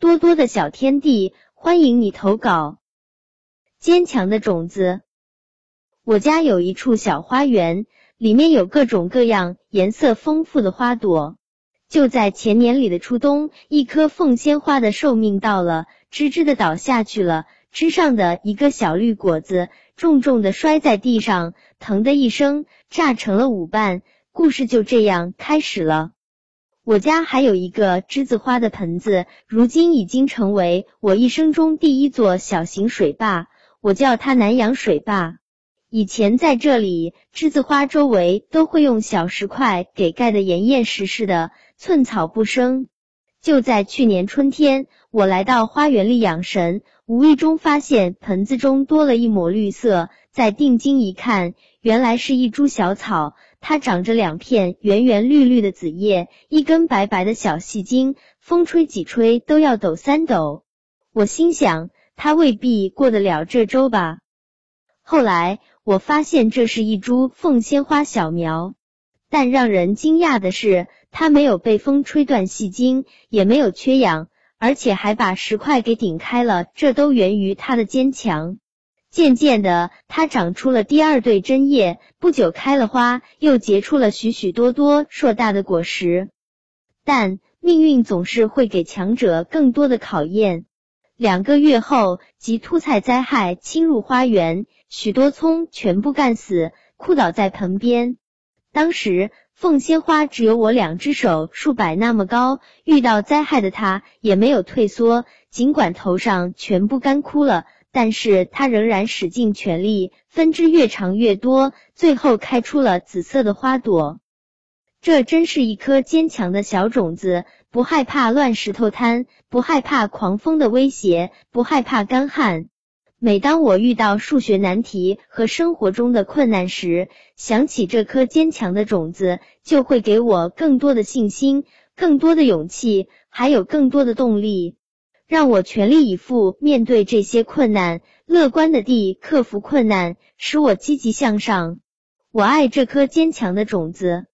多多的小天地，欢迎你投稿。坚强的种子。我家有一处小花园，里面有各种各样、颜色丰富的花朵。就在前年里的初冬，一棵凤仙花的寿命到了，吱吱的倒下去了。枝上的一个小绿果子重重的摔在地上，疼的一声，炸成了五瓣。故事就这样开始了。我家还有一个栀子花的盆子，如今已经成为我一生中第一座小型水坝，我叫它南洋水坝。以前在这里，栀子花周围都会用小石块给盖得严严实实的，寸草不生。就在去年春天，我来到花园里养神。无意中发现盆子中多了一抹绿色，再定睛一看，原来是一株小草，它长着两片圆圆绿绿的紫叶，一根白白的小细茎，风吹几吹都要抖三抖。我心想，它未必过得了这周吧。后来我发现这是一株凤仙花小苗，但让人惊讶的是，它没有被风吹断细茎，也没有缺氧。而且还把石块给顶开了，这都源于它的坚强。渐渐的，它长出了第二对针叶，不久开了花，又结出了许许多多硕大的果实。但命运总是会给强者更多的考验。两个月后，即突菜灾害侵入花园，许多葱全部干死，枯倒在盆边。当时。凤仙花只有我两只手数百那么高，遇到灾害的它也没有退缩，尽管头上全部干枯了，但是它仍然使尽全力，分支越长越多，最后开出了紫色的花朵。这真是一颗坚强的小种子，不害怕乱石头滩，不害怕狂风的威胁，不害怕干旱。每当我遇到数学难题和生活中的困难时，想起这颗坚强的种子，就会给我更多的信心、更多的勇气，还有更多的动力，让我全力以赴面对这些困难，乐观的地克服困难，使我积极向上。我爱这颗坚强的种子。